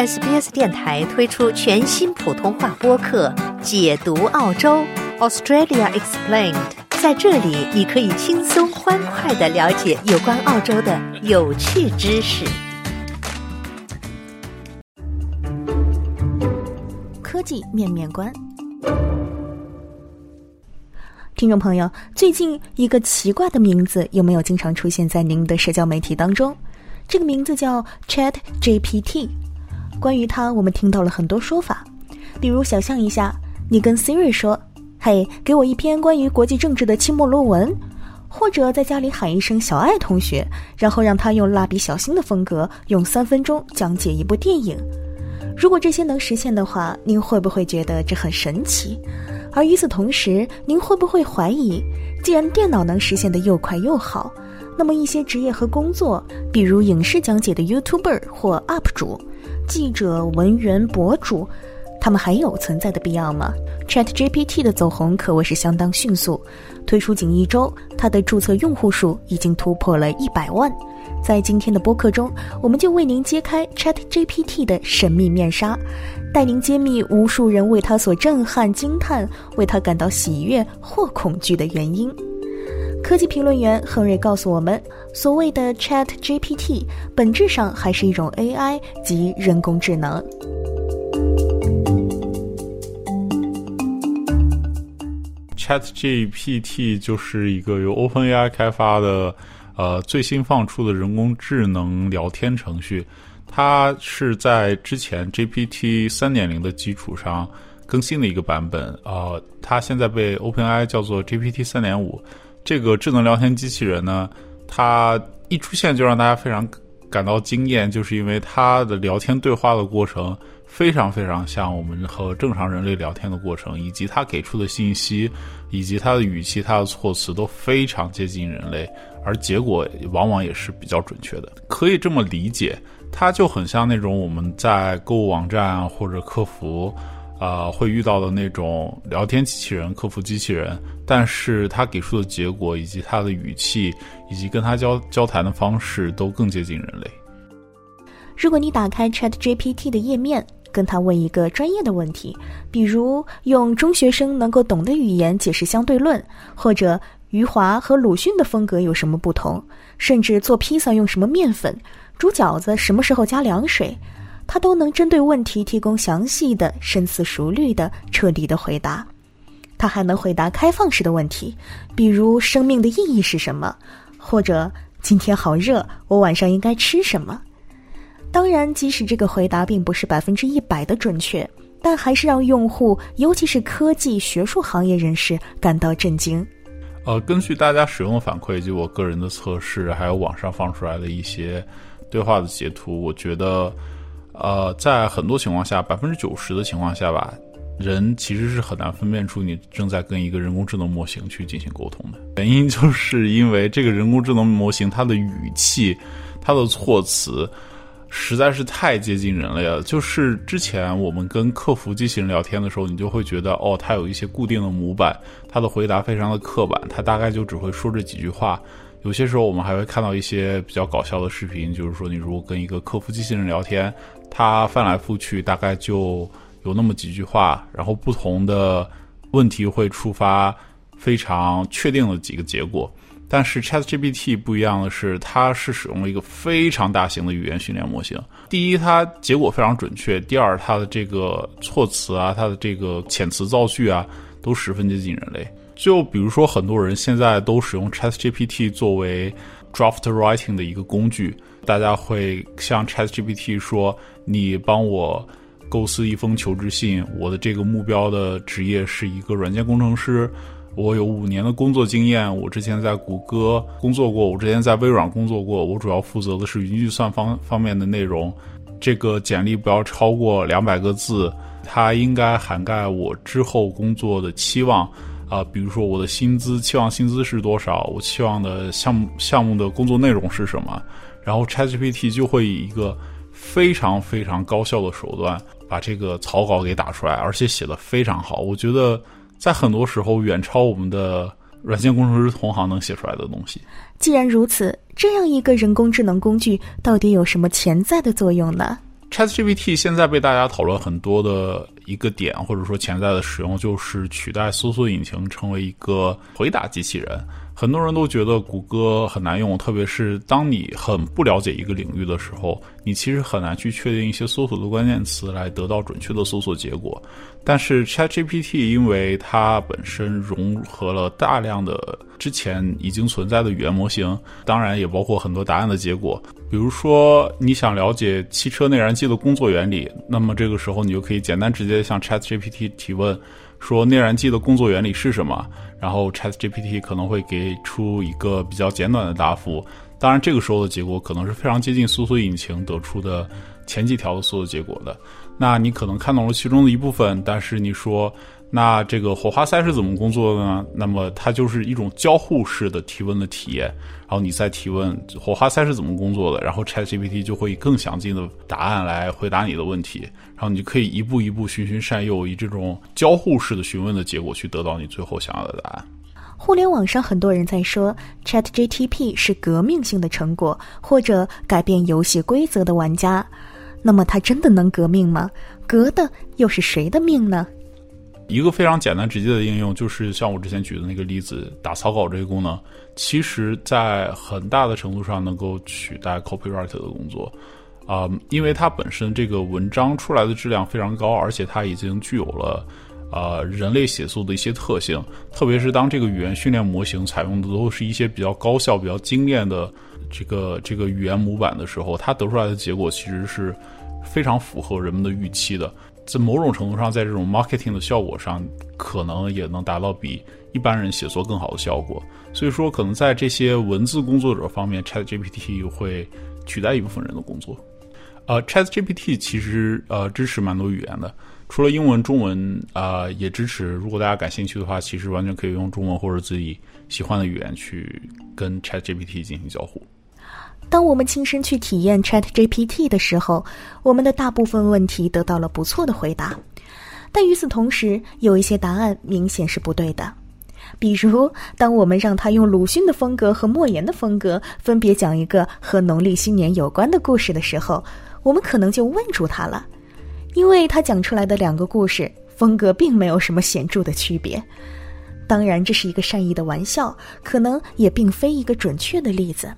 SBS 电台推出全新普通话播客《解读澳洲 Australia Explained》。在这里，你可以轻松欢快的了解有关澳洲的有趣知识。科技面面观，听众朋友，最近一个奇怪的名字有没有经常出现在您的社交媒体当中？这个名字叫 Chat GPT。关于它，我们听到了很多说法，比如想象一下，你跟 Siri 说：“嘿，给我一篇关于国际政治的期末论文。”或者在家里喊一声“小爱同学”，然后让他用蜡笔小新的风格，用三分钟讲解一部电影。如果这些能实现的话，您会不会觉得这很神奇？而与此同时，您会不会怀疑，既然电脑能实现的又快又好，那么一些职业和工作，比如影视讲解的 YouTuber 或 UP 主？记者、文员、博主，他们还有存在的必要吗？Chat GPT 的走红可谓是相当迅速，推出仅一周，它的注册用户数已经突破了一百万。在今天的播客中，我们就为您揭开 Chat GPT 的神秘面纱，带您揭秘无数人为它所震撼、惊叹，为它感到喜悦或恐惧的原因。科技评论员亨瑞告诉我们，所谓的 Chat GPT 本质上还是一种 AI 及人工智能。Chat GPT 就是一个由 OpenAI 开发的，呃，最新放出的人工智能聊天程序。它是在之前 GPT 三点零的基础上更新的一个版本。呃，它现在被 OpenAI 叫做 GPT 三点五。这个智能聊天机器人呢，它一出现就让大家非常感到惊艳，就是因为它的聊天对话的过程非常非常像我们和正常人类聊天的过程，以及它给出的信息，以及它的语气、它的措辞都非常接近人类，而结果往往也是比较准确的。可以这么理解，它就很像那种我们在购物网站或者客服。啊，会遇到的那种聊天机器人、客服机器人，但是他给出的结果以及他的语气，以及跟他交交谈的方式都更接近人类。如果你打开 Chat GPT 的页面，跟他问一个专业的问题，比如用中学生能够懂的语言解释相对论，或者余华和鲁迅的风格有什么不同，甚至做披萨用什么面粉，煮饺子什么时候加凉水。他都能针对问题提供详细的、深思熟虑的、彻底的回答。他还能回答开放式的问题，比如生命的意义是什么，或者今天好热，我晚上应该吃什么。当然，即使这个回答并不是百分之一百的准确，但还是让用户，尤其是科技、学术行业人士感到震惊。呃，根据大家使用的反馈以及我个人的测试，还有网上放出来的一些对话的截图，我觉得。呃，在很多情况下，百分之九十的情况下吧，人其实是很难分辨出你正在跟一个人工智能模型去进行沟通的。原因就是因为这个人工智能模型它的语气、它的措辞实在是太接近人类了。就是之前我们跟客服机器人聊天的时候，你就会觉得哦，它有一些固定的模板，它的回答非常的刻板，它大概就只会说这几句话。有些时候我们还会看到一些比较搞笑的视频，就是说你如果跟一个客服机器人聊天。他翻来覆去，大概就有那么几句话，然后不同的问题会触发非常确定的几个结果。但是 ChatGPT 不一样的是，它是使用了一个非常大型的语言训练模型。第一，它结果非常准确；第二，它的这个措辞啊，它的这个遣词造句啊，都十分接近人类。就比如说，很多人现在都使用 ChatGPT 作为 draft writing 的一个工具。大家会向 ChatGPT 说：“你帮我构思一封求职信。我的这个目标的职业是一个软件工程师。我有五年的工作经验。我之前在谷歌工作过，我之前在微软工作过。我主要负责的是云计算方方面的内容。这个简历不要超过两百个字。它应该涵盖我之后工作的期望啊，比如说我的薪资期望薪资是多少？我期望的项目项目的工作内容是什么？”然后 ChatGPT 就会以一个非常非常高效的手段把这个草稿给打出来，而且写的非常好。我觉得在很多时候远超我们的软件工程师同行能写出来的东西。既然如此，这样一个人工智能工具到底有什么潜在的作用呢？ChatGPT 现在被大家讨论很多的一个点，或者说潜在的使用，就是取代搜索引擎，成为一个回答机器人。很多人都觉得谷歌很难用，特别是当你很不了解一个领域的时候，你其实很难去确定一些搜索的关键词来得到准确的搜索结果。但是 ChatGPT 因为它本身融合了大量的之前已经存在的语言模型，当然也包括很多答案的结果。比如说你想了解汽车内燃机的工作原理，那么这个时候你就可以简单直接向 ChatGPT 提问，说内燃机的工作原理是什么？然后 ChatGPT 可能会给出一个比较简短的答复，当然这个时候的结果可能是非常接近搜索引擎得出的前几条的搜索结果的。那你可能看懂了其中的一部分，但是你说。那这个火花塞是怎么工作的呢？那么它就是一种交互式的提问的体验，然后你再提问火花塞是怎么工作的，然后 ChatGPT 就会以更详尽的答案来回答你的问题，然后你可以一步一步循循善诱，以这种交互式的询问的结果去得到你最后想要的答案。互联网上很多人在说 Chat GTP 是革命性的成果，或者改变游戏规则的玩家，那么它真的能革命吗？革的又是谁的命呢？一个非常简单直接的应用，就是像我之前举的那个例子，打草稿这个功能，其实在很大的程度上能够取代 copyright 的工作，啊，因为它本身这个文章出来的质量非常高，而且它已经具有了啊人类写作的一些特性，特别是当这个语言训练模型采用的都是一些比较高效、比较精炼的这个这个语言模板的时候，它得出来的结果其实是非常符合人们的预期的。在某种程度上，在这种 marketing 的效果上，可能也能达到比一般人写作更好的效果。所以说，可能在这些文字工作者方面，ChatGPT 会取代一部分人的工作。呃，ChatGPT 其实呃支持蛮多语言的，除了英文、中文啊也支持。如果大家感兴趣的话，其实完全可以用中文或者自己喜欢的语言去跟 ChatGPT 进行交互。当我们亲身去体验 Chat GPT 的时候，我们的大部分问题得到了不错的回答，但与此同时，有一些答案明显是不对的。比如，当我们让他用鲁迅的风格和莫言的风格分别讲一个和农历新年有关的故事的时候，我们可能就问住他了，因为他讲出来的两个故事风格并没有什么显著的区别。当然，这是一个善意的玩笑，可能也并非一个准确的例子。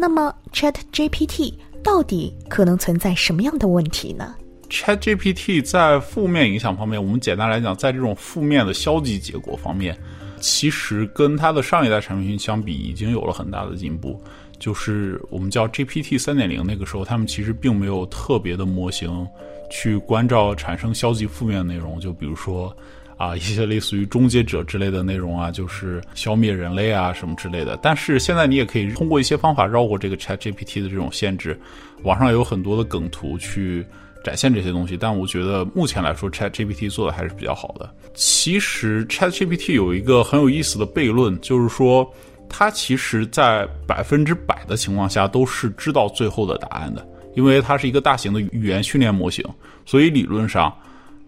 那么，Chat GPT 到底可能存在什么样的问题呢？Chat GPT 在负面影响方面，我们简单来讲，在这种负面的消极结果方面，其实跟它的上一代产品相比，已经有了很大的进步。就是我们叫 GPT 三点零，那个时候他们其实并没有特别的模型去关照产生消极负面内容，就比如说。啊，一些类似于终结者之类的内容啊，就是消灭人类啊什么之类的。但是现在你也可以通过一些方法绕过这个 Chat GPT 的这种限制。网上有很多的梗图去展现这些东西，但我觉得目前来说 Chat GPT 做的还是比较好的。其实 Chat GPT 有一个很有意思的悖论，就是说它其实在百分之百的情况下都是知道最后的答案的，因为它是一个大型的语言训练模型，所以理论上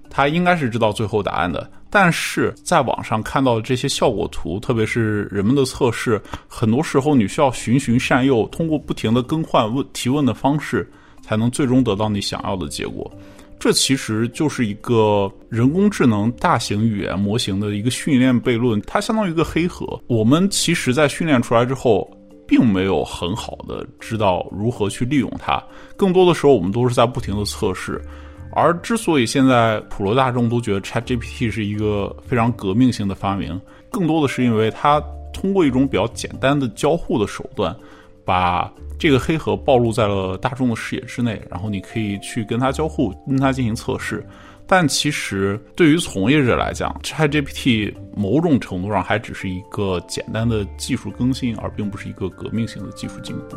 它应该是知道最后答案的。但是在网上看到的这些效果图，特别是人们的测试，很多时候你需要循循善诱，通过不停的更换问提问的方式，才能最终得到你想要的结果。这其实就是一个人工智能大型语言模型的一个训练悖论，它相当于一个黑盒。我们其实在训练出来之后，并没有很好的知道如何去利用它，更多的时候我们都是在不停的测试。而之所以现在普罗大众都觉得 ChatGPT 是一个非常革命性的发明，更多的是因为它通过一种比较简单的交互的手段，把这个黑盒暴露在了大众的视野之内，然后你可以去跟它交互，跟它进行测试。但其实对于从业者来讲，ChatGPT 某种程度上还只是一个简单的技术更新，而并不是一个革命性的技术进步。